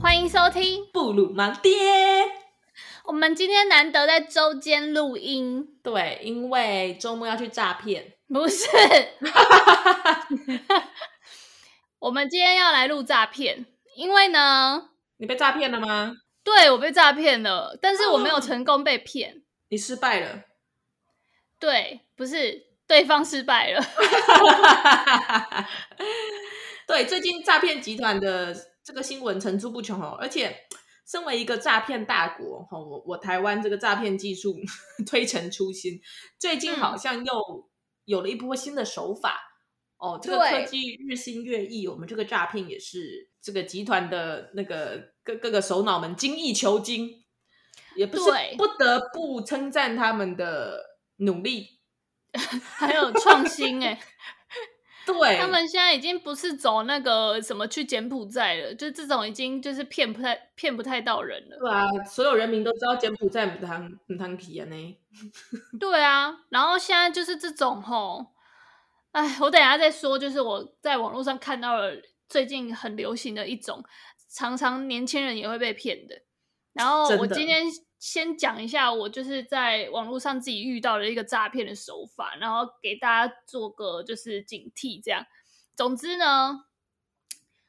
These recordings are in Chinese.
欢迎收听布鲁盲爹。我们今天难得在周间录音，对，因为周末要去诈骗。不是，我们今天要来录诈骗，因为呢，你被诈骗了吗？对，我被诈骗了，但是我没有成功被骗。哦，你失败了。对，不是，对方失败了。对，最近诈骗集团的。这个新闻层出不穷哦，而且身为一个诈骗大国，我我台湾这个诈骗技术 推陈出新，最近好像又有了一波新的手法、嗯、哦。这个科技日新月异，我们这个诈骗也是这个集团的那个各各个首脑们精益求精，也不是不得不称赞他们的努力，还有创新哎。对，他们现在已经不是走那个什么去柬埔寨了，就这种已经就是骗不太骗不太到人了。对啊，所有人民都知道柬埔寨不汤不汤皮啊呢。对啊，然后现在就是这种吼，哎，我等一下再说，就是我在网络上看到了最近很流行的一种，常常年轻人也会被骗的。然后我今天。先讲一下我就是在网络上自己遇到的一个诈骗的手法，然后给大家做个就是警惕，这样。总之呢，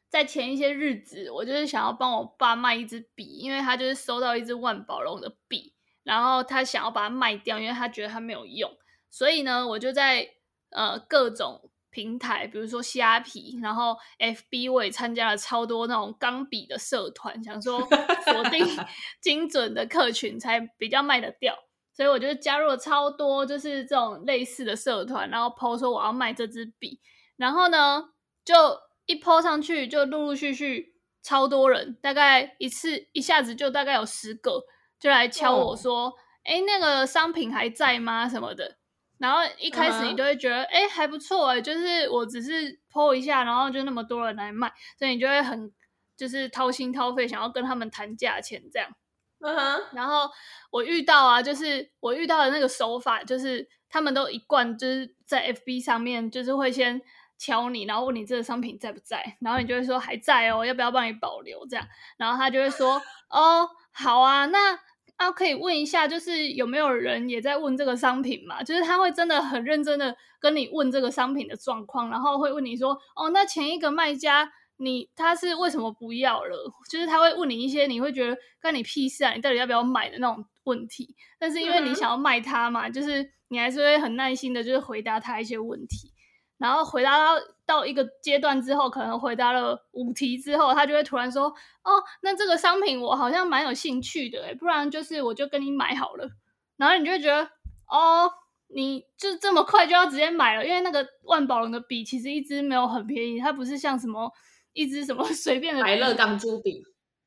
在前一些日子，我就是想要帮我爸卖一支笔，因为他就是收到一支万宝龙的笔，然后他想要把它卖掉，因为他觉得它没有用，所以呢，我就在呃各种。平台，比如说虾皮，然后 FB 我也参加了超多那种钢笔的社团，想说锁定 精准的客群才比较卖得掉，所以我就加入了超多就是这种类似的社团，然后 po 说我要卖这支笔，然后呢就一 po 上去就陆陆续续超多人，大概一次一下子就大概有十个就来敲我说，哎、oh. 那个商品还在吗？什么的。然后一开始你就会觉得，哎、uh -huh.，还不错哎，就是我只是 po 一下，然后就那么多人来卖，所以你就会很就是掏心掏肺，想要跟他们谈价钱这样。嗯哼。然后我遇到啊，就是我遇到的那个手法，就是他们都一贯就是在 FB 上面，就是会先敲你，然后问你这个商品在不在，然后你就会说还在哦，要不要帮你保留这样，然后他就会说，哦，好啊，那。啊，可以问一下，就是有没有人也在问这个商品嘛？就是他会真的很认真的跟你问这个商品的状况，然后会问你说，哦，那前一个卖家你他是为什么不要了？就是他会问你一些你会觉得关你屁事啊，你到底要不要买的那种问题。但是因为你想要卖他嘛，就是你还是会很耐心的，就是回答他一些问题。然后回答到到一个阶段之后，可能回答了五题之后，他就会突然说：“哦，那这个商品我好像蛮有兴趣的，诶，不然就是我就跟你买好了。”然后你就会觉得：“哦，你就这么快就要直接买了？因为那个万宝龙的笔其实一支没有很便宜，它不是像什么一支什么 随便的百乐钢珠笔。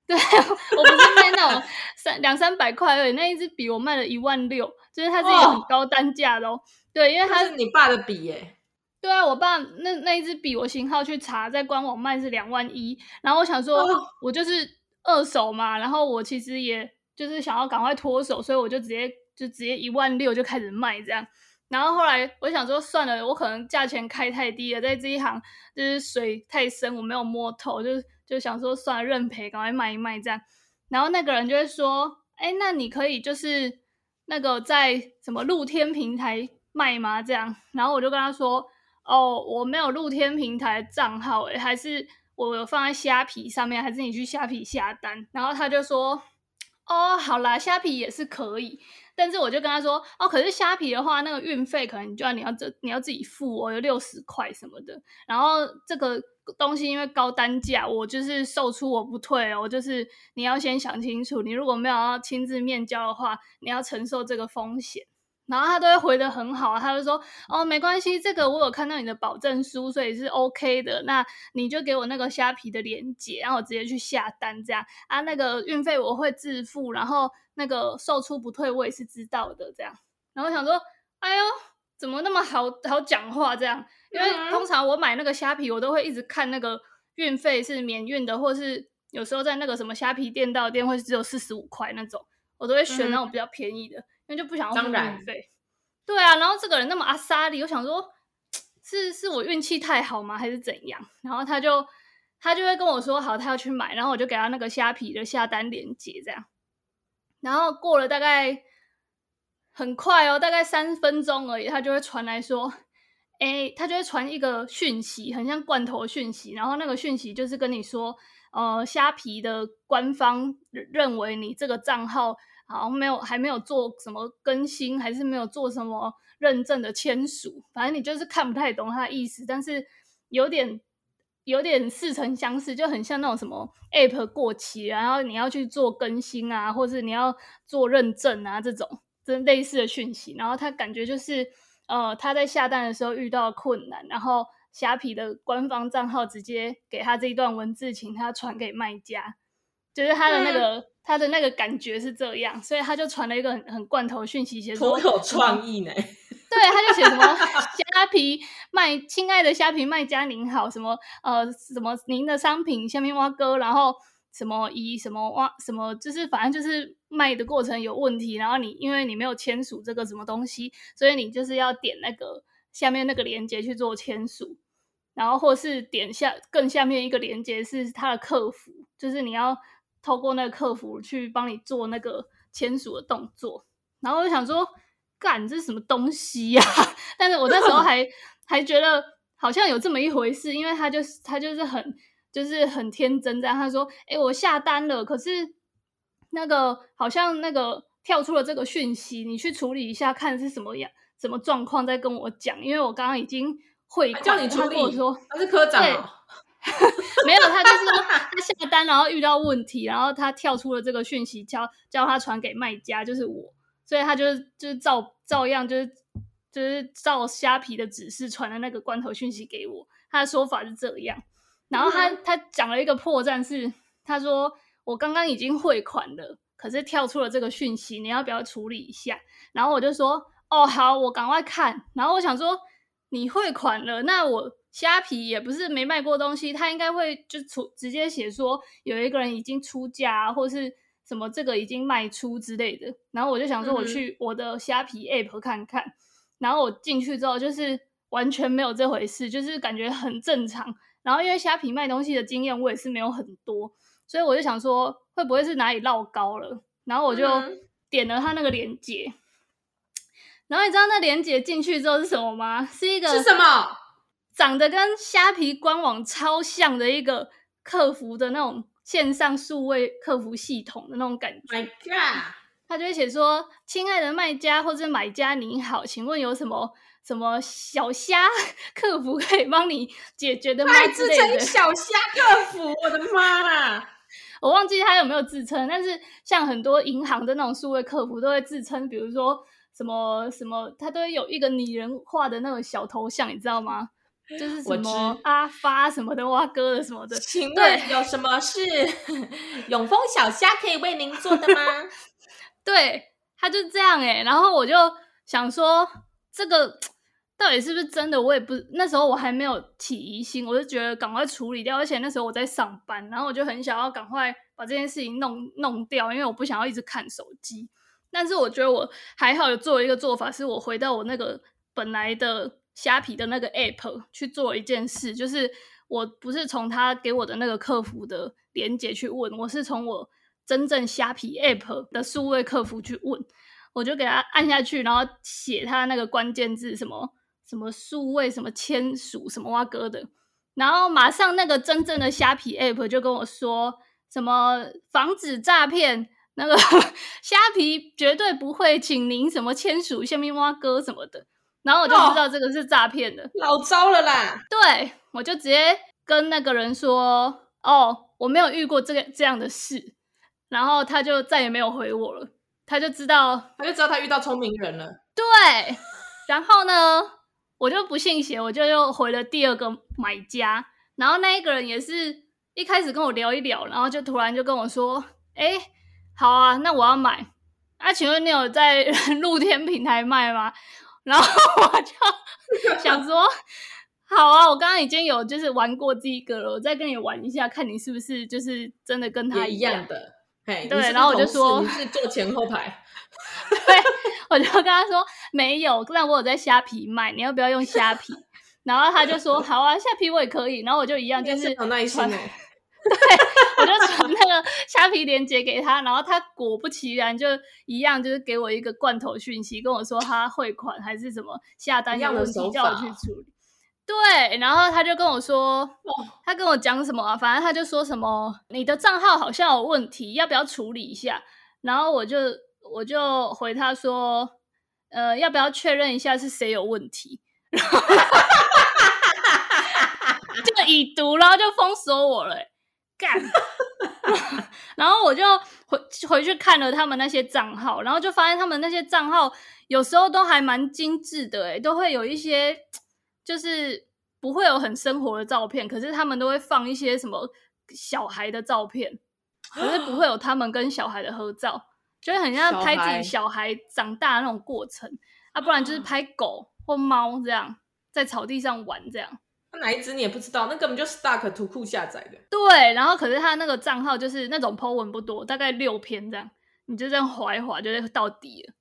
对，我不是卖那种三两三百块而已，那一支笔我卖了一万六，就是它是一个很高单价的哦。对，因为它是你爸的笔耶。”对啊，我爸那那一支笔，我型号去查，在官网卖是两万一。然后我想说，我就是二手嘛，然后我其实也就是想要赶快脱手，所以我就直接就直接一万六就开始卖这样。然后后来我想说，算了，我可能价钱开太低了，在这一行就是水太深，我没有摸透，就就想说算了，认赔，赶快卖一卖这样。然后那个人就会说，哎，那你可以就是那个在什么露天平台卖吗？这样。然后我就跟他说。哦，我没有露天平台账号，诶，还是我有放在虾皮上面，还是你去虾皮下单？然后他就说，哦，好啦，虾皮也是可以，但是我就跟他说，哦，可是虾皮的话，那个运费可能就要你要这你要自己付哦，有六十块什么的。然后这个东西因为高单价，我就是售出我不退哦，就是你要先想清楚，你如果没有要亲自面交的话，你要承受这个风险。然后他都会回的很好，他就说：“哦，没关系，这个我有看到你的保证书，所以是 OK 的。那你就给我那个虾皮的链接，然后我直接去下单，这样啊，那个运费我会自付，然后那个售出不退我也是知道的，这样。然后想说，哎呦，怎么那么好好讲话这样？因为通常我买那个虾皮，我都会一直看那个运费是免运的，或是。”有时候在那个什么虾皮店到店会只有四十五块那种，我都会选那种比较便宜的，嗯、因为就不想要付运费。对啊，然后这个人那么阿莎里，我想说，是是我运气太好吗，还是怎样？然后他就他就会跟我说，好，他要去买，然后我就给他那个虾皮的下单链接，这样。然后过了大概很快哦，大概三分钟而已，他就会传来说。哎，他就会传一个讯息，很像罐头讯息，然后那个讯息就是跟你说，呃，虾皮的官方认为你这个账号好像没有，还没有做什么更新，还是没有做什么认证的签署，反正你就是看不太懂他的意思，但是有点有点似曾相识，就很像那种什么 App 过期，然后你要去做更新啊，或是你要做认证啊这种，这类似的讯息，然后他感觉就是。呃，他在下单的时候遇到困难，然后虾皮的官方账号直接给他这一段文字，请他传给卖家，就是他的那个、嗯、他的那个感觉是这样，所以他就传了一个很很罐头讯息，写说颇有创意呢。对，他就写什么虾皮卖，亲爱的虾皮卖家您好，什么呃什么您的商品下面挖哥，然后。什么以什么挖什么就是反正就是卖的过程有问题，然后你因为你没有签署这个什么东西，所以你就是要点那个下面那个链接去做签署，然后或是点下更下面一个链接是他的客服，就是你要透过那个客服去帮你做那个签署的动作。然后我就想说，干这是什么东西呀？但是我那时候还 还觉得好像有这么一回事，因为他就是他就是很。就是很天真这样，他说：“哎，我下单了，可是那个好像那个跳出了这个讯息，你去处理一下，看是什么样、什么状况，再跟我讲。因为我刚刚已经会，叫你处理。说他是科长哦，没有，他就是他下单，然后遇到问题，然后他跳出了这个讯息，叫叫他传给卖家，就是我，所以他就就是照照样就是就是照虾皮的指示传了那个罐头讯息给我。他的说法是这样。”然后他他讲了一个破绽是，他说我刚刚已经汇款了，可是跳出了这个讯息，你要不要处理一下？然后我就说哦好，我赶快看。然后我想说你汇款了，那我虾皮也不是没卖过东西，他应该会就出直接写说有一个人已经出价，或是什么这个已经卖出之类的。然后我就想说我去我的虾皮 app 看看，然后我进去之后就是完全没有这回事，就是感觉很正常。然后因为虾皮卖东西的经验我也是没有很多，所以我就想说会不会是哪里绕高了？然后我就点了他那个链接，然后你知道那链接进去之后是什么吗？是一个是什么？长得跟虾皮官网超像的一个客服的那种线上数位客服系统的那种感觉。My God！他就会写说：“亲爱的卖家或者买家您好，请问有什么？”什么小虾 客服可以帮你解决的吗？还自称小虾客服，我的妈啦！我忘记他有没有自称，但是像很多银行的那种数位客服都会自称，比如说什么什么，他都会有一个拟人化的那种小头像，你知道吗？就是什么阿发什么的，哇哥的什么的。请问有什么是 永丰小虾可以为您做的吗？对，他就这样哎，然后我就想说这个。到底是不是真的？我也不，那时候我还没有起疑心，我就觉得赶快处理掉。而且那时候我在上班，然后我就很想要赶快把这件事情弄弄掉，因为我不想要一直看手机。但是我觉得我还好，有做一个做法，是我回到我那个本来的虾皮的那个 app 去做一件事，就是我不是从他给我的那个客服的连接去问，我是从我真正虾皮 app 的数位客服去问，我就给他按下去，然后写他那个关键字什么。什么数位什么签署什么挖哥的，然后马上那个真正的虾皮 app 就跟我说什么防止诈骗，那个 虾皮绝对不会请您什么签署下面挖哥什么的，然后我就知道这个是诈骗的，老糟了啦。对，我就直接跟那个人说，哦，我没有遇过这个这样的事，然后他就再也没有回我了，他就知道，他就知道他遇到聪明人了。对，然后呢？我就不信邪，我就又回了第二个买家，然后那一个人也是一开始跟我聊一聊，然后就突然就跟我说：“哎，好啊，那我要买。啊，请问你有在 露天平台卖吗？”然后我就 想说：“好啊，我刚刚已经有就是玩过这一个了，我再跟你玩一下，看你是不是就是真的跟他一样，样的。嘿，对，然后我就说你是坐前后排，对，我就跟他说没有，但我有在虾皮卖，你要不要用虾皮？然后他就说好啊，虾皮我也可以。然后我就一样，就是很耐心哎。对，我就传那个虾皮链接给他，然后他果不其然就一样，就是给我一个罐头讯息，跟我说他汇款还是什么下单有问题，叫我去处理。对，然后他就跟我说，他跟我讲什么啊？反正他就说什么你的账号好像有问题，要不要处理一下？然后我就我就回他说，呃，要不要确认一下是谁有问题？然 后就已读，然后就封锁我了，欸。干，然后我就回回去看了他们那些账号，然后就发现他们那些账号有时候都还蛮精致的，诶，都会有一些就是不会有很生活的照片，可是他们都会放一些什么小孩的照片，可是不会有 他们跟小孩的合照，就会很像拍自己小孩长大的那种过程，啊，不然就是拍狗或猫这样在草地上玩这样。哪一只你也不知道，那根本就是 Stark 图库下载的。对，然后可是他那个账号就是那种 po 文不多，大概六篇这样，你就这样滑一滑就是到底了，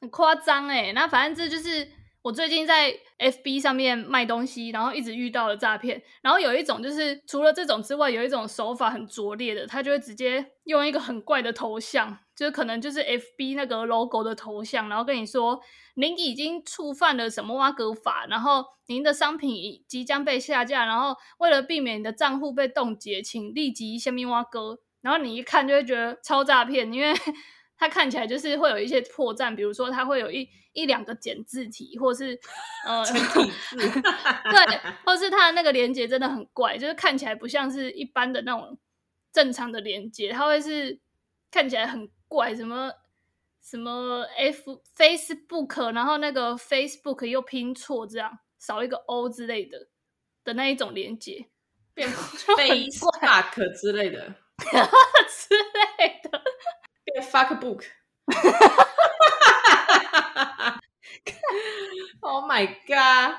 很夸张哎。那反正这就是我最近在 FB 上面卖东西，然后一直遇到的诈骗。然后有一种就是除了这种之外，有一种手法很拙劣的，他就会直接用一个很怪的头像，就是可能就是 FB 那个 logo 的头像，然后跟你说。您已经触犯了什么挖格法，然后您的商品已即将被下架，然后为了避免你的账户被冻结，请立即下面挖格。然后你一看就会觉得超诈骗，因为 它看起来就是会有一些破绽，比如说它会有一一两个简字体，或是呃简体字，对，或是它的那个连接真的很怪，就是看起来不像是一般的那种正常的连接，它会是看起来很怪，什么？什么 F Facebook，然后那个 Facebook 又拼错，这样少一个 O 之类的的那一种连接，变 Facebook 之类的 之类的，变 Fuckbook。Oh my god！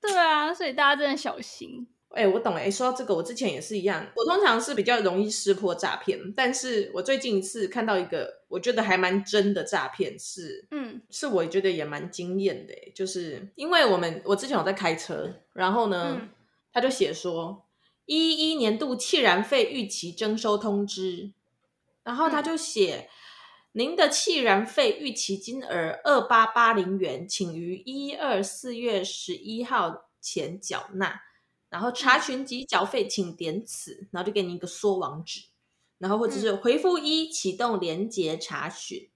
对啊，所以大家真的小心。哎、欸，我懂哎。说到这个，我之前也是一样。我通常是比较容易识破诈骗，但是我最近一次看到一个我觉得还蛮真的诈骗，是嗯，是我觉得也蛮惊艳的。就是因为我们我之前有在开车，然后呢，嗯、他就写说一一年度气燃费逾期征收通知，然后他就写、嗯、您的气燃费逾期金额二八八零元，请于一二四月十一号前缴纳。然后查询及缴费，请点此，然后就给你一个缩网址，然后或者是回复一启动连接查询，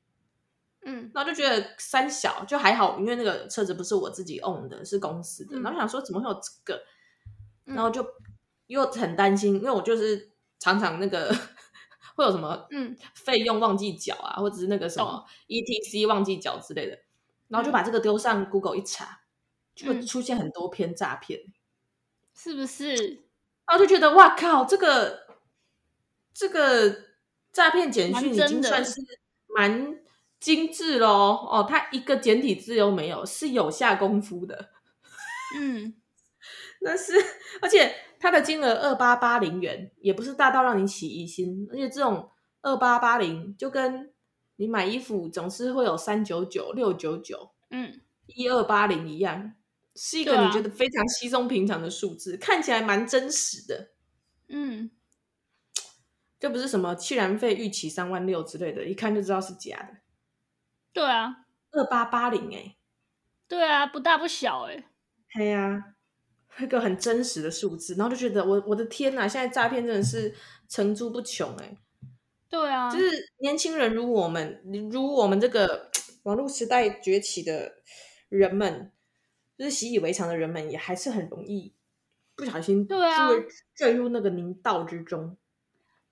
嗯，然后就觉得三小就还好，因为那个车子不是我自己 own 的，是公司的，嗯、然后想说怎么会有这个，然后就又很担心，因为我就是常常那个 会有什么嗯。费用忘记缴啊，或者是那个什么 ETC 忘记缴之类的，然后就把这个丢上 Google 一查，就会出现很多篇诈骗。是不是？然后就觉得哇靠，这个这个诈骗简讯已经算是蛮精致喽。哦，它一个简体字都没有，是有下功夫的。嗯，那是，而且它的金额二八八零元，也不是大到让你起疑心。而且这种二八八零，就跟你买衣服总是会有三九九、六九九，嗯，一二八零一样。是一个你觉得非常稀松平常的数字，啊、看起来蛮真实的。嗯，这不是什么气燃费预期三万六之类的，一看就知道是假的。对啊，二八八零哎，对啊，不大不小哎、欸。对啊，一个很真实的数字，然后就觉得我我的天哪，现在诈骗真的是层出不穷哎。对啊，就是年轻人如我们，如我们这个网络时代崛起的人们。就是习以为常的人们，也还是很容易不小心对啊坠入那个泥道之中。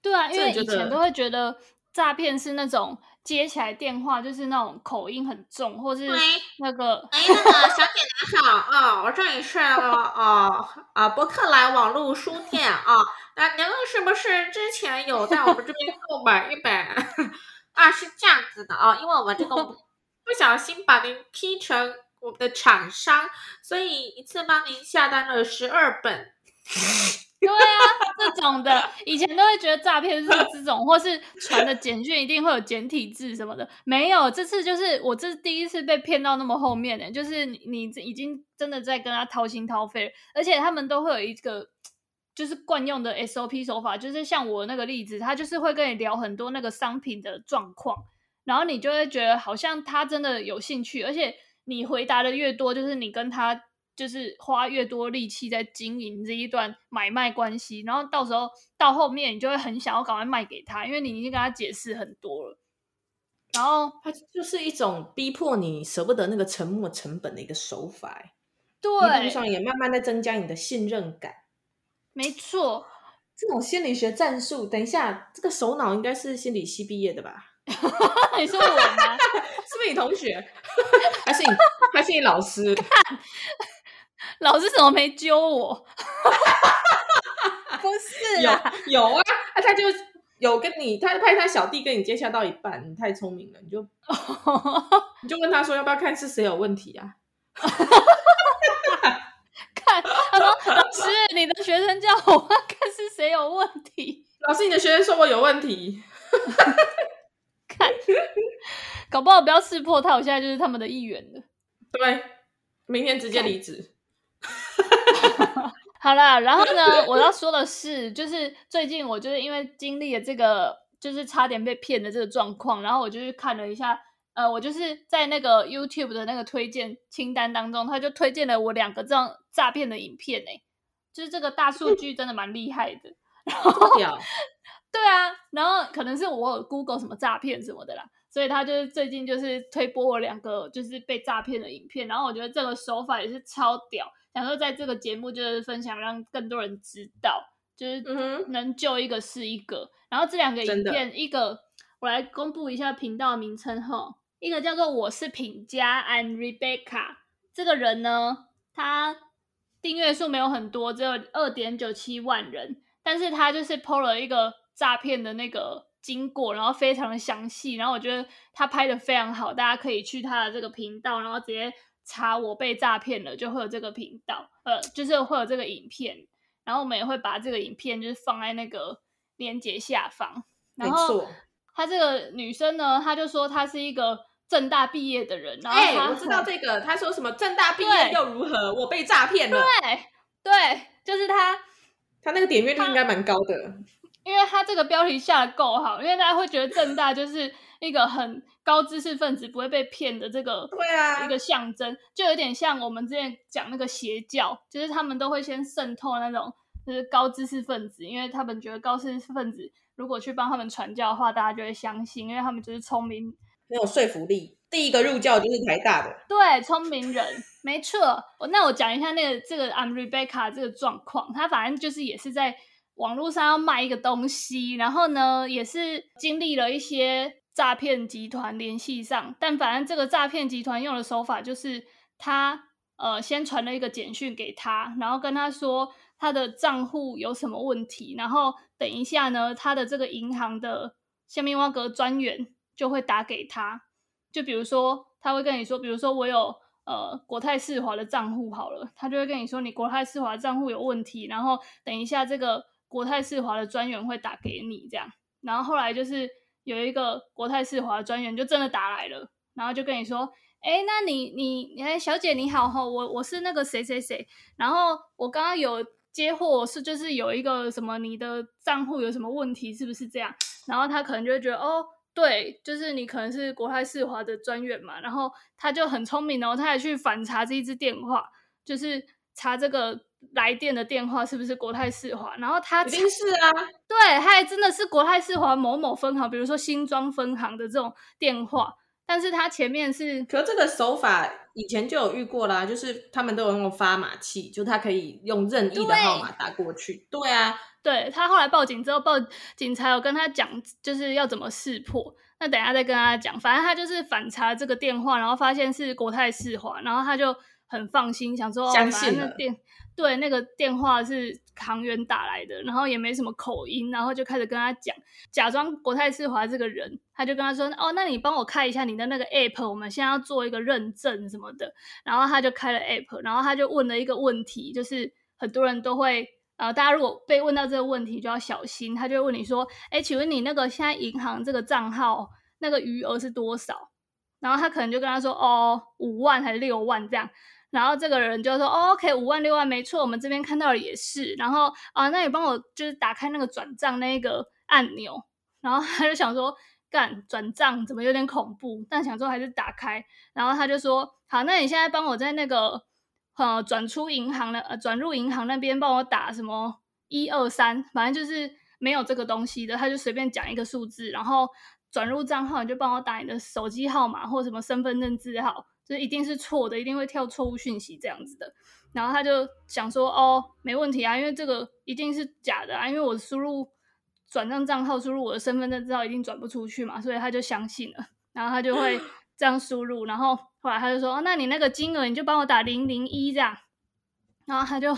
对啊，因为以前都会觉得诈骗是那种接起来电话就是那种口音很重，或是那个哎，那个小姐你好啊、哦，我这里是啊啊博客来网络书店啊，那、哦、您是不是之前有在我们这边 购买一本啊？是这样子的啊、哦，因为我们这个 不小心把您踢成。我们的厂商，所以一次帮您下单了十二本。对啊，这种的以前都会觉得诈骗是这种，或是传的简讯一定会有简体字什么的，没有。这次就是我这是第一次被骗到那么后面的，就是你你已经真的在跟他掏心掏肺，而且他们都会有一个就是惯用的 SOP 手法，就是像我那个例子，他就是会跟你聊很多那个商品的状况，然后你就会觉得好像他真的有兴趣，而且你回答的越多，就是你跟他。就是花越多力气在经营这一段买卖关系，然后到时候到后面你就会很想要赶快卖给他，因为你已经跟他解释很多了。然后他就是一种逼迫你舍不得那个沉没成本的一个手法，对，一路上也慢慢在增加你的信任感。没错，这种心理学战术，等一下，这个首脑应该是心理系毕业的吧？你说我吗？是不是你同学？还是你？还是你老师？老师怎么没揪我？不是啊，有有啊，他就有跟你，他派他小弟跟你接洽到一半，你太聪明了，你就你就问他说要不要看是谁有问题啊？看，他说老师，你的学生叫我看是谁有问题。老师，你的学生说我有问题。看，搞不好不要识破他，我现在就是他们的一员了。对，明天直接离职。好啦，然后呢，我要说的是，就是最近我就是因为经历了这个，就是差点被骗的这个状况，然后我就去看了一下，呃，我就是在那个 YouTube 的那个推荐清单当中，他就推荐了我两个这样诈骗的影片，哎，就是这个大数据真的蛮厉害的。然后，对啊，然后可能是我有 Google 什么诈骗什么的啦。所以他就是最近就是推播我两个就是被诈骗的影片，然后我觉得这个手法也是超屌，想说在这个节目就是分享，让更多人知道，就是能救一个是一个。然后这两个影片，一个我来公布一下频道名称哈，一个叫做我是品佳 I'm Rebecca，这个人呢，他订阅数没有很多，只有二点九七万人，但是他就是 PO 了一个诈骗的那个。经过，然后非常的详细，然后我觉得他拍的非常好，大家可以去他的这个频道，然后直接查我被诈骗了，就会有这个频道，呃，就是会有这个影片，然后我们也会把这个影片就是放在那个链接下方。然后她这个女生呢，她就说她是一个正大毕业的人，然后她、欸、我知道这个，她说什么正大毕业又如何，我被诈骗了，对对，就是她，她那个点阅率应该蛮高的。因为他这个标题下的够好，因为大家会觉得正大就是一个很高知识分子不会被骗的这个，对啊，一个象征，就有点像我们之前讲那个邪教，就是他们都会先渗透那种就是高知识分子，因为他们觉得高知识分子如果去帮他们传教的话，大家就会相信，因为他们就是聪明，很有说服力。第一个入教就是台大的，对，聪明人，没错。那我讲一下那个这个 I'm Rebecca 这个状况，他反正就是也是在。网络上要卖一个东西，然后呢，也是经历了一些诈骗集团联系上，但反正这个诈骗集团用的手法就是他呃先传了一个简讯给他，然后跟他说他的账户有什么问题，然后等一下呢，他的这个银行的下面挖格专员就会打给他，就比如说他会跟你说，比如说我有呃国泰世华的账户好了，他就会跟你说你国泰世华账户有问题，然后等一下这个。国泰世华的专员会打给你，这样，然后后来就是有一个国泰世华专员就真的打来了，然后就跟你说，哎，那你你哎，小姐你好哈，我我是那个谁谁谁，然后我刚刚有接获是就是有一个什么你的账户有什么问题，是不是这样？然后他可能就会觉得哦，对，就是你可能是国泰世华的专员嘛，然后他就很聪明哦，他还去反查这一支电话，就是查这个。来电的电话是不是国泰世华？然后他一定是啊，对，他还真的是国泰世华某某分行，比如说新庄分行的这种电话，但是他前面是，可这个手法以前就有遇过啦，就是他们都有用发码器，就他可以用任意的号码打过去。对，对啊，对，他后来报警之后，报警察有跟他讲，就是要怎么识破。那等一下再跟他讲，反正他就是反查这个电话，然后发现是国泰世华，然后他就。很放心，想说相信了。哦、电对那个电话是行员打来的，然后也没什么口音，然后就开始跟他讲，假装国泰世华这个人，他就跟他说：“哦，那你帮我开一下你的那个 app，我们现在要做一个认证什么的。”然后他就开了 app，然后他就问了一个问题，就是很多人都会。呃，大家如果被问到这个问题，就要小心。他就会问你说：“哎，请问你那个现在银行这个账号那个余额是多少？”然后他可能就跟他说：“哦，五万还是六万这样。”然后这个人就说：“哦，OK，五万六万没错，我们这边看到的也是。”然后啊，那你帮我就是打开那个转账那个按钮。然后他就想说：“干转账怎么有点恐怖？”但想说还是打开。然后他就说：“好，那你现在帮我在那个。”呃，转出银行的，呃，转入银行那边帮我打什么一二三，反正就是没有这个东西的，他就随便讲一个数字，然后转入账号，你就帮我打你的手机号码或什么身份证字号，就一定是错的，一定会跳错误讯息这样子的。然后他就想说，哦，没问题啊，因为这个一定是假的啊，因为我输入转账账号，输入我的身份证字号一定转不出去嘛，所以他就相信了，然后他就会这样输入，然后。后来他就说：“哦，那你那个金额你就帮我打零零一这样。”然后他就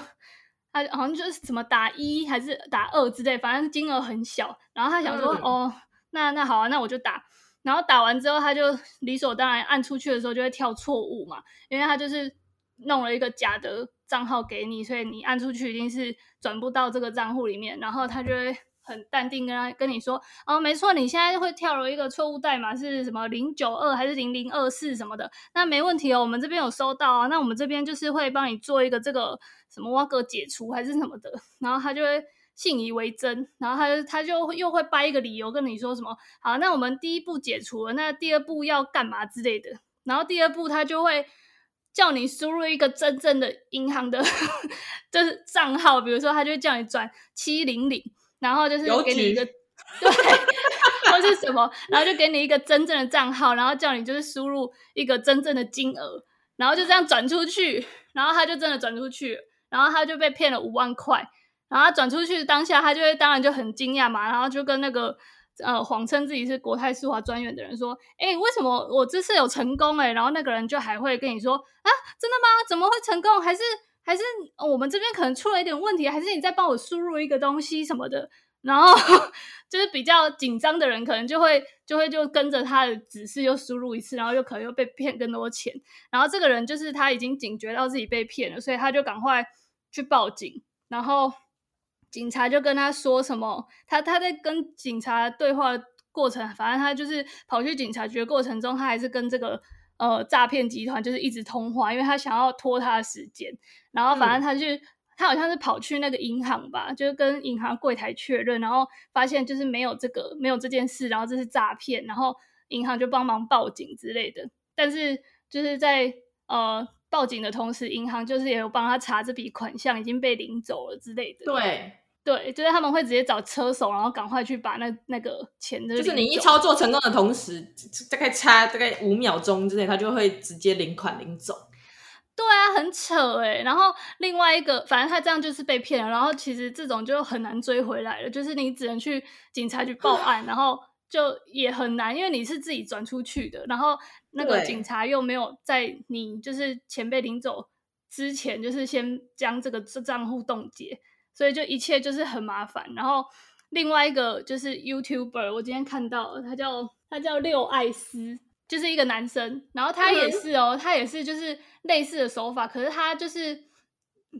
他好像就是怎么打一还是打二之类，反正金额很小。然后他想说：“嗯、哦，那那好啊，那我就打。”然后打完之后，他就理所当然按出去的时候就会跳错误嘛，因为他就是弄了一个假的账号给你，所以你按出去一定是转不到这个账户里面。然后他就会。很淡定跟他跟你说哦，没错，你现在会跳了一个错误代码是什么零九二还是零零二四什么的，那没问题哦，我们这边有收到啊，那我们这边就是会帮你做一个这个什么挖格解除还是什么的，然后他就会信以为真，然后他就他就又会掰一个理由跟你说什么好，那我们第一步解除了，那第二步要干嘛之类的，然后第二步他就会叫你输入一个真正的银行的 就是账号，比如说他就会叫你转七零零。然后就是给你一个对，或是什么，然后就给你一个真正的账号，然后叫你就是输入一个真正的金额，然后就这样转出去，然后他就真的转出去，然后他就被骗了五万块，然后他转出去当下，他就会当然就很惊讶嘛，然后就跟那个呃谎称自己是国泰世华专员的人说，哎，为什么我这次有成功哎？然后那个人就还会跟你说啊，真的吗？怎么会成功？还是？还是我们这边可能出了一点问题，还是你再帮我输入一个东西什么的，然后 就是比较紧张的人，可能就会就会就跟着他的指示又输入一次，然后又可能又被骗更多钱。然后这个人就是他已经警觉到自己被骗了，所以他就赶快去报警。然后警察就跟他说什么，他他在跟警察对话过程，反正他就是跑去警察局的过程中，他还是跟这个。呃，诈骗集团就是一直通话，因为他想要拖他的时间，然后反正他就、嗯、他好像是跑去那个银行吧，就是跟银行柜台确认，然后发现就是没有这个没有这件事，然后这是诈骗，然后银行就帮忙报警之类的。但是就是在呃报警的同时，银行就是也有帮他查这笔款项已经被领走了之类的。对。对，就是他们会直接找车手，然后赶快去把那那个钱的。就是你一操作成功的同时，大概差大概五秒钟之内，他就会直接领款领走。对啊，很扯哎。然后另外一个，反正他这样就是被骗了。然后其实这种就很难追回来了，就是你只能去警察局报 案，然后就也很难，因为你是自己转出去的，然后那个警察又没有在你就是钱被领走之前，就是先将这个账户冻结。所以就一切就是很麻烦，然后另外一个就是 YouTuber，我今天看到他叫他叫六艾斯，就是一个男生，然后他也是哦，他也是就是类似的手法，可是他就是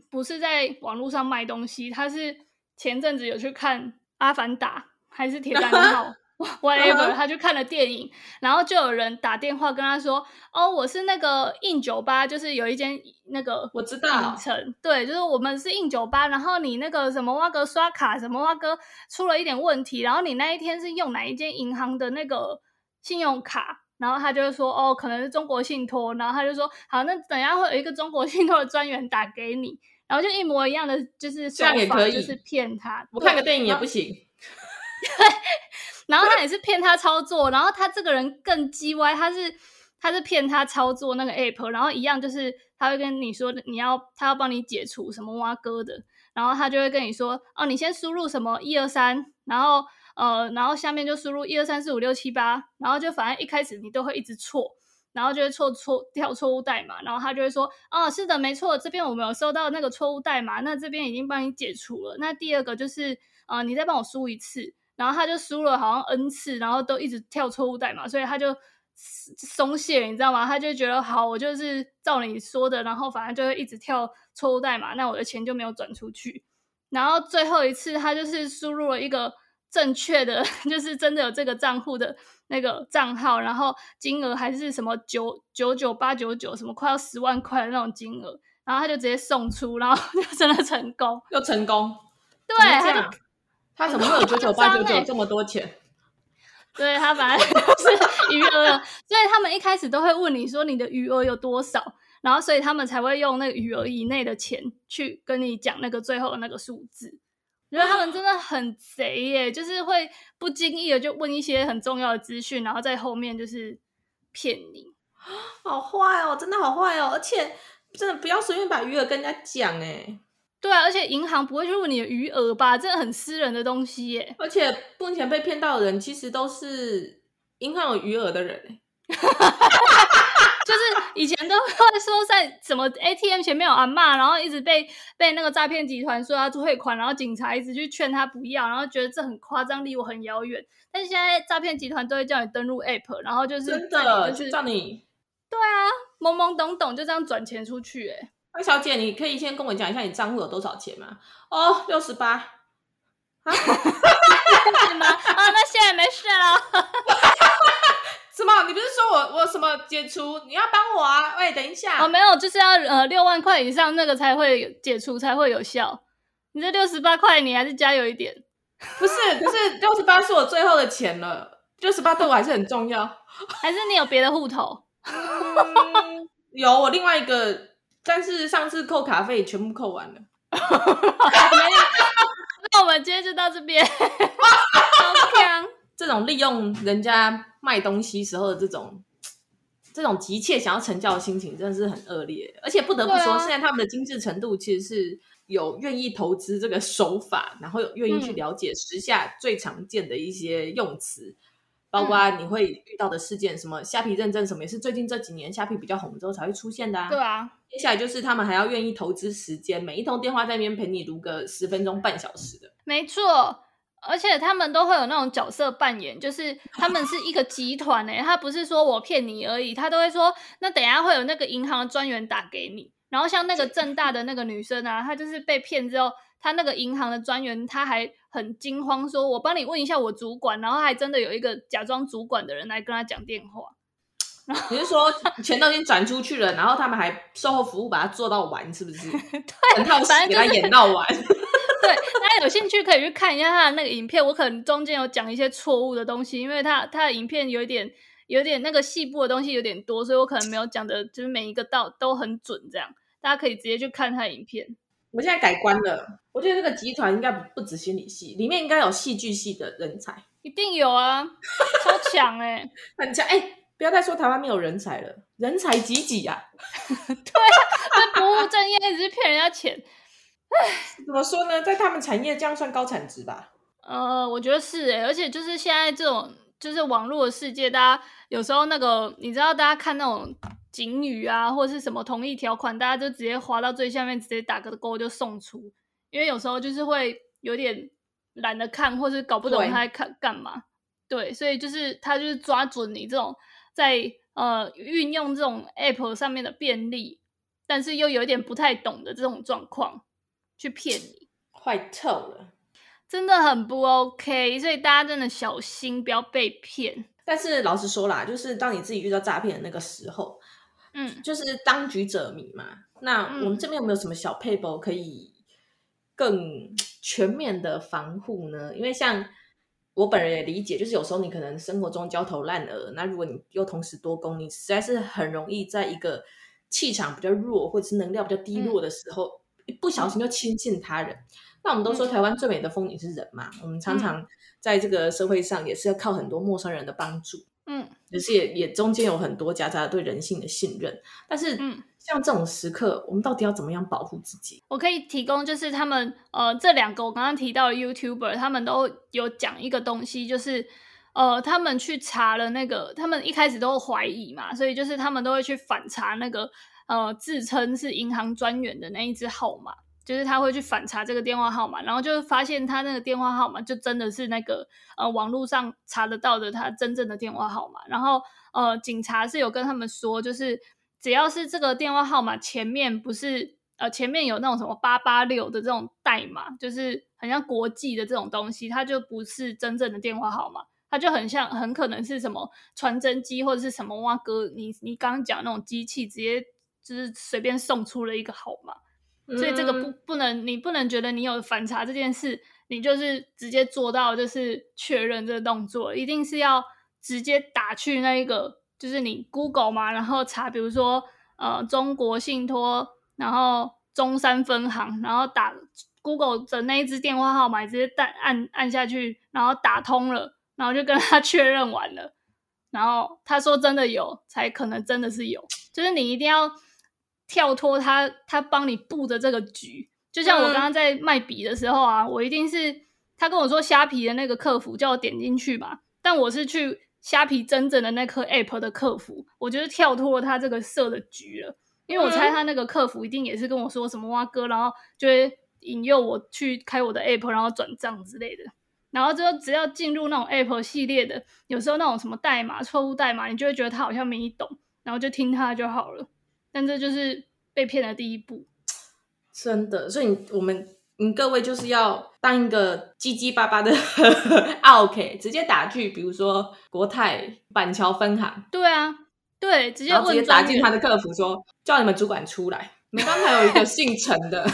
不是在网络上卖东西，他是前阵子有去看《阿凡达》还是《铁 达尼号》。Whatever，他就看了电影，然后就有人打电话跟他说：“哦，我是那个印酒吧，就是有一间那个我知道，对，就是我们是印酒吧，然后你那个什么挖哥刷卡什么挖哥出了一点问题，然后你那一天是用哪一间银行的那个信用卡？然后他就说：哦，可能是中国信托，然后他就说：好，那等下会有一个中国信托的专员打给你，然后就一模一样的，就是这样也可以，就是骗他。我看个电影也不行。”对。然后他也是骗他操作，然后他这个人更鸡歪，他是他是骗他操作那个 app，然后一样就是他会跟你说你要他要帮你解除什么挖哥的，然后他就会跟你说哦，你先输入什么一二三，然后呃然后下面就输入一二三四五六七八，然后就反正一开始你都会一直错，然后就会错错跳错误代码，然后他就会说，哦，是的，没错，这边我们有收到那个错误代码，那这边已经帮你解除了。那第二个就是，呃，你再帮我输一次，然后他就输了好像 N 次，然后都一直跳错误代码，所以他就松懈，你知道吗？他就觉得好，我就是照你说的，然后反正就会一直跳错误代码，那我的钱就没有转出去。然后最后一次，他就是输入了一个。正确的 就是真的有这个账户的那个账号，然后金额还是什么九九九八九九，什么快要十万块的那种金额，然后他就直接送出，然后 就真的成功，又成功。对，他就他怎么会有九九八九九这么多钱？对，他本来就是余额，所以他们一开始都会问你说你的余额有多少，然后所以他们才会用那个余额以内的钱去跟你讲那个最后的那个数字。我觉得他们真的很贼耶，就是会不经意的就问一些很重要的资讯，然后在后面就是骗你，好坏哦，真的好坏哦，而且真的不要随便把余额跟人家讲哎。对啊，而且银行不会去问你的余额吧？这个很私人的东西耶。而且目前被骗到的人，其实都是银行有余额的人 就是以前都会说在什么 ATM 前面有阿嬷，然后一直被被那个诈骗集团说要退款，然后警察一直去劝他不要，然后觉得这很夸张，离我很遥远。但是现在诈骗集团都会叫你登录 App，然后就是真的就是叫你，对啊，懵懵懂懂就这样转钱出去。哎，那小姐，你可以先跟我讲一下你账户有多少钱吗？哦，六十八。啊？是吗？啊，那现在没事了。什么？你不是说我我什么解除？你要帮我啊？喂，等一下。哦，没有，就是要呃六万块以上那个才会解除才会有效。你这六十八块，你还是加油一点。不是，不是六十八是我最后的钱了。六十八对我还是很重要。还是你有别的户头？嗯，有，我另外一个，但是上次扣卡费全部扣完了。那我们今天就到这边。好 这种利用人家卖东西时候的这种这种急切想要成交的心情，真的是很恶劣。而且不得不说，啊、现在他们的精致程度其实是有愿意投资这个手法，然后有愿意去了解时下最常见的一些用词，嗯、包括你会遇到的事件，什么虾皮认证什么，也是最近这几年虾皮比较红之后才会出现的啊。对啊，接下来就是他们还要愿意投资时间，每一通电话在那边陪你录个十分钟、半小时的。没错。而且他们都会有那种角色扮演，就是他们是一个集团诶，他不是说我骗你而已，他都会说，那等一下会有那个银行的专员打给你。然后像那个正大的那个女生啊，她就是被骗之后，她那个银行的专员她还很惊慌，说我帮你问一下我主管，然后还真的有一个假装主管的人来跟他讲电话。你是说钱都已经转出去了，然后他们还售后服务把它做到完，是不是？对，整套戏给他演到完。对，大家有兴趣可以去看一下他的那个影片。我可能中间有讲一些错误的东西，因为他他的影片有点有点那个细部的东西有点多，所以我可能没有讲的，就是每一个道都很准。这样大家可以直接去看他的影片。我现在改观了，我觉得这个集团应该不不止心理系，里面应该有戏剧系的人才，一定有啊，超强哎、欸，很强哎！不要再说台湾没有人才了，人才济济啊！对啊，那不务正业，一直骗人家钱。唉，怎么说呢？在他们产业这样算高产值吧？呃，我觉得是诶，而且就是现在这种就是网络的世界，大家有时候那个你知道，大家看那种警语啊，或者是什么同意条款，大家就直接滑到最下面，直接打个勾就送出。因为有时候就是会有点懒得看，或是搞不懂他在看干嘛。对，对，所以就是他就是抓准你这种在呃运用这种 app 上面的便利，但是又有一点不太懂的这种状况。去骗你，坏透了，真的很不 OK，所以大家真的小心，不要被骗。但是老实说啦，就是当你自己遇到诈骗的那个时候，嗯，就是当局者迷嘛。那我们这边有没有什么小撇步可以更全面的防护呢？因为像我本人也理解，就是有时候你可能生活中焦头烂额，那如果你又同时多工，你实在是很容易在一个气场比较弱或者是能量比较低落的时候。嗯一不小心就轻信他人，那我们都说台湾最美的风景是人嘛，嗯、我们常常在这个社会上也是要靠很多陌生人的帮助，嗯，就是也也中间有很多夹杂对人性的信任，但是，嗯，像这种时刻，我们到底要怎么样保护自己？我可以提供，就是他们呃这两个我刚刚提到的 YouTuber，他们都有讲一个东西，就是呃，他们去查了那个，他们一开始都怀疑嘛，所以就是他们都会去反查那个呃自称是银行专员的那一只号码，就是他会去反查这个电话号码，然后就发现他那个电话号码就真的是那个呃网络上查得到的他真正的电话号码，然后呃警察是有跟他们说，就是只要是这个电话号码前面不是。呃，前面有那种什么八八六的这种代码，就是很像国际的这种东西，它就不是真正的电话号码，它就很像，很可能是什么传真机或者是什么哇哥，你你刚刚讲那种机器直接就是随便送出了一个号码，所以这个不不能，你不能觉得你有反查这件事，你就是直接做到就是确认这个动作，一定是要直接打去那一个，就是你 Google 嘛，然后查，比如说呃中国信托。然后中山分行，然后打 Google 的那一支电话号码，直接按按按下去，然后打通了，然后就跟他 确认完了，然后他说真的有，才可能真的是有，就是你一定要跳脱他他帮你布的这个局，就像我刚刚在卖笔的时候啊，嗯、我一定是他跟我说虾皮的那个客服叫我点进去嘛，但我是去虾皮真正的那颗 App 的客服，我就是跳脱了他这个设的局了。因为我猜他那个客服一定也是跟我说什么哇哥，然后就会引诱我去开我的 app，然后转账之类的。然后之后只要进入那种 app 系列的，有时候那种什么代码、错误代码，你就会觉得他好像没懂，然后就听他就好了。但这就是被骗的第一步。真的，所以你我们你各位就是要当一个叽叽巴巴的 OK，直接打去，比如说国泰板桥分行。对啊。对，直接问，直接打进他的客服说，叫你们主管出来。你刚才有一个姓陈的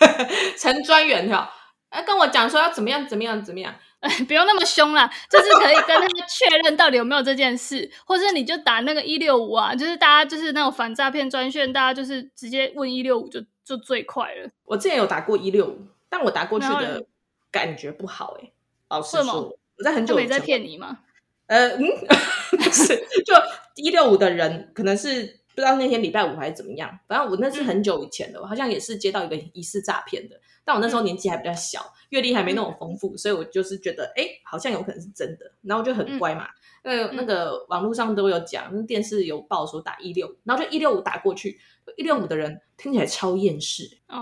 陈专员哈，哎，跟我讲说要怎么样怎么样怎么样，哎，不用那么凶啦，就是可以跟他确认到底有没有这件事，或者你就打那个一六五啊，就是大家就是那种反诈骗专线，大家就是直接问一六五就就最快了。我之前有打过一六五，但我打过去的感觉不好哎、欸，老实说，我在很久没在骗你吗？呃嗯，不是，就一六五的人可能是不知道那天礼拜五还是怎么样，反正我那是很久以前的，我好像也是接到一个疑似诈骗的，但我那时候年纪还比较小，阅历还没那么丰富，所以我就是觉得哎，好像有可能是真的，然后我就很乖嘛，呃，那个网络上都有讲，电视有报说打一六五，然后就一六五打过去，一六五的人听起来超厌世，哦，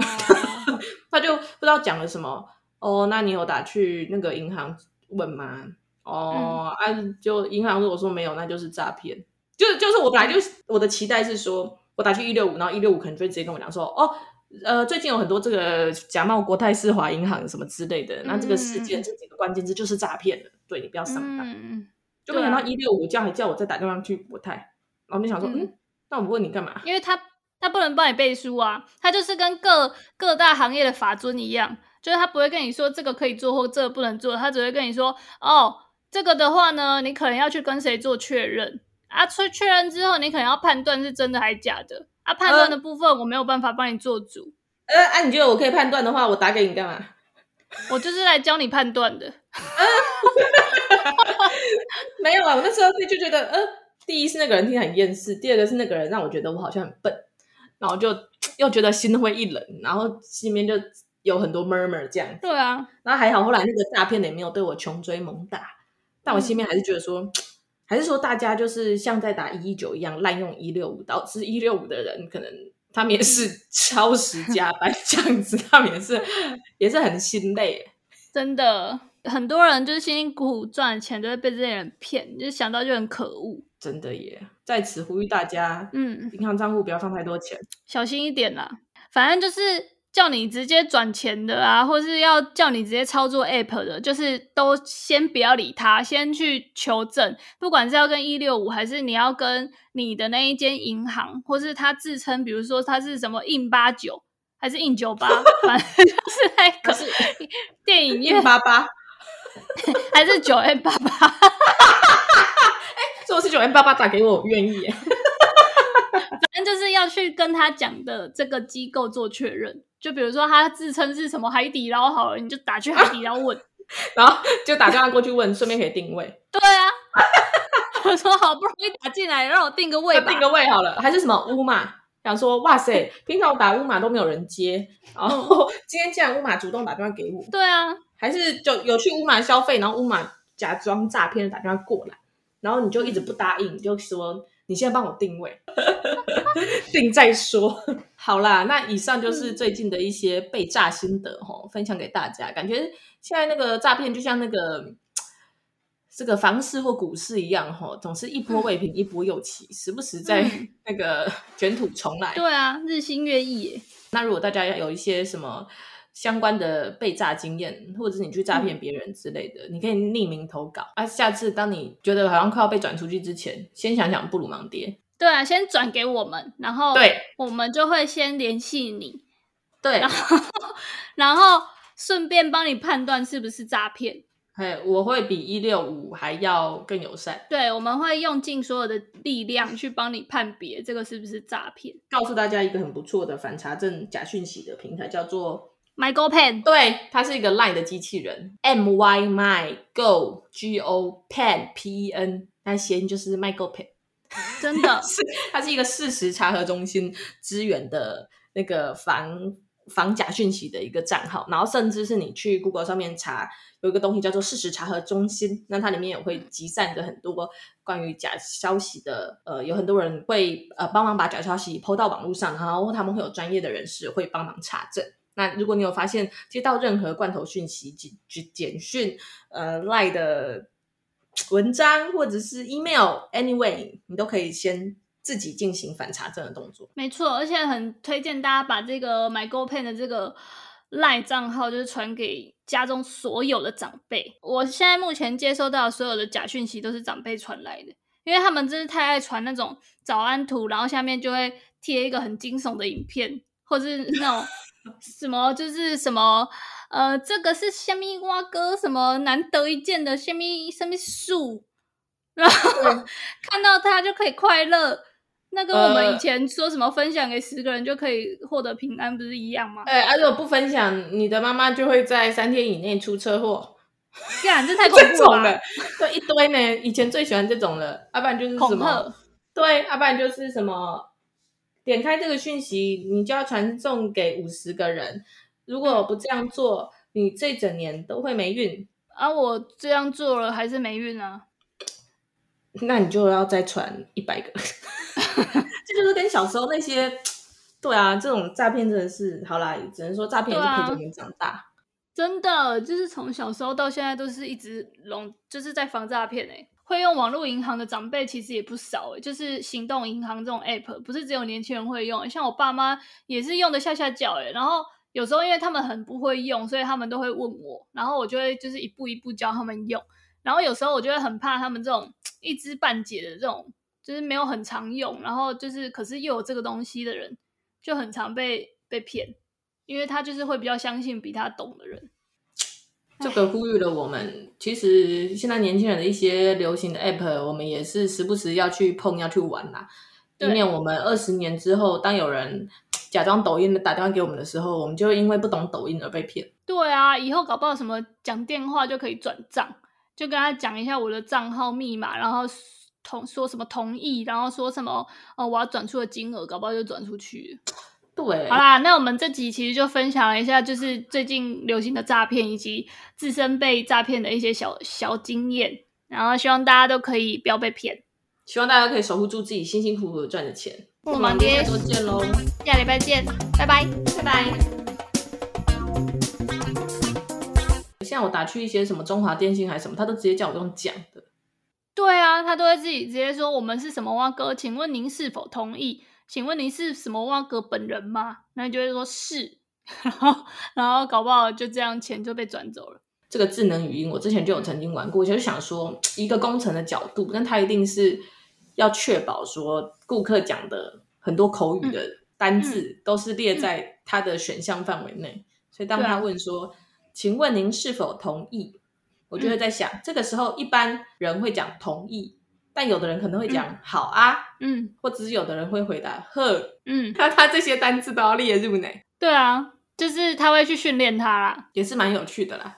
他就不知道讲了什么，哦，那你有打去那个银行问吗？哦，啊，就银行如果说没有，那就是诈骗。就是就是我本来就我的期待是说，我打去一六五，然后一六五可能就会直接跟我讲说，哦，呃，最近有很多这个假冒国泰世华银行什么之类的，那这个事件这几个关键字就是诈骗的，对你不要上当。嗯、就没想到一六五叫还叫我再打电话去国泰，然后我就想说，嗯，嗯，那我问你干嘛？因为他他不能帮你背书啊，他就是跟各各大行业的法尊一样，就是他不会跟你说这个可以做或这个不能做，他只会跟你说，哦。这个的话呢，你可能要去跟谁做确认啊？确确认之后，你可能要判断是真的还是假的啊？判断的部分我没有办法帮你做主。呃，啊，你觉得我可以判断的话，我打给你干嘛？我就是来教你判断的。没有啊，我那时候就觉得，呃，第一是那个人听很厌世，第二个是那个人让我觉得我好像很笨，然后就又觉得心灰意冷，然后心里面就有很多 murmur 这样。对啊，然后还好，后来那个诈骗的也没有对我穷追猛打。但我心里面还是觉得说，还是说大家就是像在打一一九一样滥用一六五，导致一六五的人可能他们也是 超时加班这样子，他们也是也是很心累。真的，很多人就是辛辛苦苦赚的钱都会被这些人骗，就想到就很可恶。真的耶，在此呼吁大家，嗯，银行账户不要放太多钱，小心一点啦。反正就是。叫你直接转钱的啊，或是要叫你直接操作 App 的，就是都先不要理他，先去求证。不管是要跟一六五，还是你要跟你的那一间银行，或是他自称，比如说他是什么印八九，还是印九八，反正就是那个是电影院八八，还是九 M 八八？哎，如果是九 M 八八打给我，我愿意。反正就是要去跟他讲的这个机构做确认。就比如说他自称是什么海底捞好了，你就打去海底捞问，然后就打电话过去问，顺便可以定位。对啊，我说好不容易打进来，让我定个位吧，定个位好了。还是什么乌马？想说哇塞，平常我打乌马都没有人接，然后 今天既然乌马主动打电话给我，对啊，还是就有去乌马消费，然后乌马假装诈骗打电话过来，然后你就一直不答应，你就说你现在帮我定位，定再说。好啦，那以上就是最近的一些被诈心得齁，分享给大家。感觉现在那个诈骗就像那个这个房市或股市一样齁，总是一波未平一波又起，时不时在 那个卷土重来。对啊，日新月异。那如果大家有一些什么相关的被诈经验，或者是你去诈骗别人之类的，嗯、你可以匿名投稿啊。下次当你觉得好像快要被转出去之前，先想想布鲁芒爹。对啊，先转给我们，然后对，我们就会先联系你，对，然后然后顺便帮你判断是不是诈骗。嘿，我会比一六五还要更友善。对，我们会用尽所有的力量去帮你判别这个是不是诈骗。告诉大家一个很不错的反查证假讯息的平台，叫做 MyGoPen。对，它是一个 Line 的机器人，M Y My Go G O Pen P E N，那谐音就是 MyGoPen。真的 是，它是一个事实查核中心支援的那个防防假讯息的一个账号，然后甚至是你去 Google 上面查，有一个东西叫做事实查核中心，那它里面也会集散着很多关于假消息的，呃，有很多人会呃帮忙把假消息 PO 到网络上，然后他们会有专业的人士会帮忙查证。那如果你有发现接到任何罐头讯息、简简简讯、呃赖的。文章或者是 email，anyway，你都可以先自己进行反查证的动作。没错，而且很推荐大家把这个 MyGoPen 的这个赖账号，就是传给家中所有的长辈。我现在目前接收到所有的假讯息都是长辈传来的，因为他们真是太爱传那种早安图，然后下面就会贴一个很惊悚的影片，或是那种什么就是什么。呃，这个是虾米蛙哥什么难得一见的虾米什么树，然后 看到它就可以快乐。那跟我们以前说什么分享给十个人就可以获得平安，不是一样吗？哎、欸，啊，如果不分享，你的妈妈就会在三天以内出车祸。干，这太 恐怖了。对，一堆呢。以前最喜欢这种了，要不然就是什么？对，要不然就是什么？点开这个讯息，你就要传送给五十个人。如果不这样做，你这整年都会没运啊！我这样做了还是没运啊？那你就要再传一百个。这就是跟小时候那些，对啊，这种诈骗真的是好啦，只能说诈骗也是陪着你长大。啊、真的，就是从小时候到现在都是一直笼，就是在防诈骗诶。会用网络银行的长辈其实也不少，就是行动银行这种 app，不是只有年轻人会用，像我爸妈也是用的吓吓叫诶，然后。有时候因为他们很不会用，所以他们都会问我，然后我就会就是一步一步教他们用。然后有时候我就会很怕他们这种一知半解的这种，就是没有很常用，然后就是可是又有这个东西的人，就很常被被骗，因为他就是会比较相信比他懂的人。这个呼吁了我们，其实现在年轻人的一些流行的 app，我们也是时不时要去碰，要去玩啦，以免我们二十年之后，当有人。假装抖音的打电话给我们的时候，我们就会因为不懂抖音而被骗。对啊，以后搞不好什么讲电话就可以转账，就跟他讲一下我的账号密码，然后同说什么同意，然后说什么哦我要转出的金额，搞不好就转出去。对，好啦，那我们这集其实就分享了一下，就是最近流行的诈骗以及自身被诈骗的一些小小经验，然后希望大家都可以不要被骗，希望大家可以守护住自己辛辛苦苦的赚的钱。布鲁芒爹，下周见喽！下礼拜见，拜拜，拜拜。像我打去一些什么中华电信还是什么，他都直接叫我用讲的。对啊，他都会自己直接说我们是什么蛙哥，请问您是否同意？请问您是什么蛙哥本人吗？那你就会说是，然后然后搞不好就这样钱就被转走了。这个智能语音我之前就有曾经玩过，就是想说一个工程的角度，但它一定是。要确保说顾客讲的很多口语的单字都是列在他的选项范围内，所以当他问说：“请问您是否同意？”我就会在想，嗯、这个时候一般人会讲同意，但有的人可能会讲好啊，嗯，或者是有的人会回答呵，嗯，那他这些单字都要列入呢。对啊，就是他会去训练他啦，也是蛮有趣的啦。